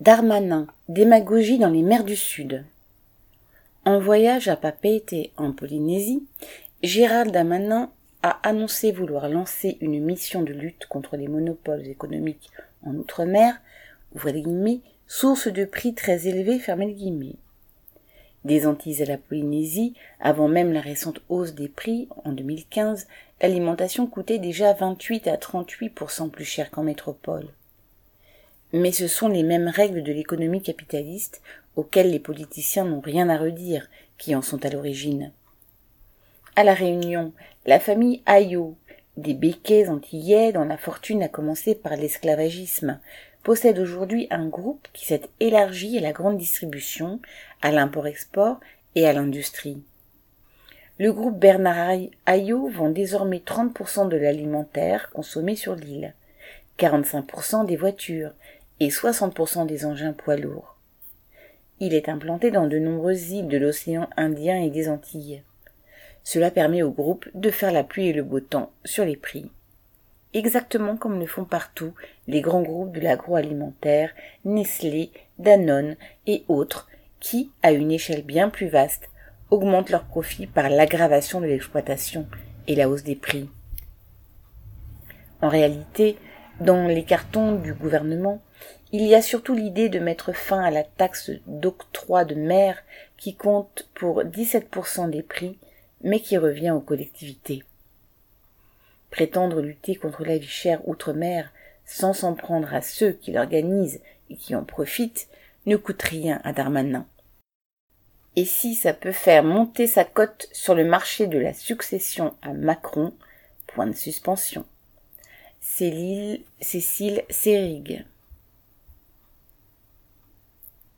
Darmanin, démagogie dans les mers du Sud. En voyage à Papeete en Polynésie, Gérald Darmanin a annoncé vouloir lancer une mission de lutte contre les monopoles économiques en Outre-mer, source de prix très élevés, fermez guillemets. Des Antilles à la Polynésie, avant même la récente hausse des prix, en 2015, l'alimentation coûtait déjà 28 à 38% plus cher qu'en métropole. Mais ce sont les mêmes règles de l'économie capitaliste auxquelles les politiciens n'ont rien à redire qui en sont à l'origine. À la Réunion, la famille Ayo, des béquets antillais dont la fortune a commencé par l'esclavagisme, possède aujourd'hui un groupe qui s'est élargi à la grande distribution, à l'import-export et à l'industrie. Le groupe Bernard Ayo vend désormais 30% de l'alimentaire consommé sur l'île, 45% des voitures et 60% des engins poids lourds. Il est implanté dans de nombreuses îles de l'océan Indien et des Antilles. Cela permet au groupe de faire la pluie et le beau temps sur les prix. Exactement comme le font partout les grands groupes de l'agroalimentaire, Nestlé, Danone et autres, qui, à une échelle bien plus vaste, augmentent leurs profits par l'aggravation de l'exploitation et la hausse des prix. En réalité, dans les cartons du gouvernement, il y a surtout l'idée de mettre fin à la taxe d'octroi de mer qui compte pour 17% des prix, mais qui revient aux collectivités. Prétendre lutter contre la vie chère outre-mer sans s'en prendre à ceux qui l'organisent et qui en profitent ne coûte rien à Darmanin. Et si ça peut faire monter sa cote sur le marché de la succession à Macron, point de suspension. Cécile Sérig.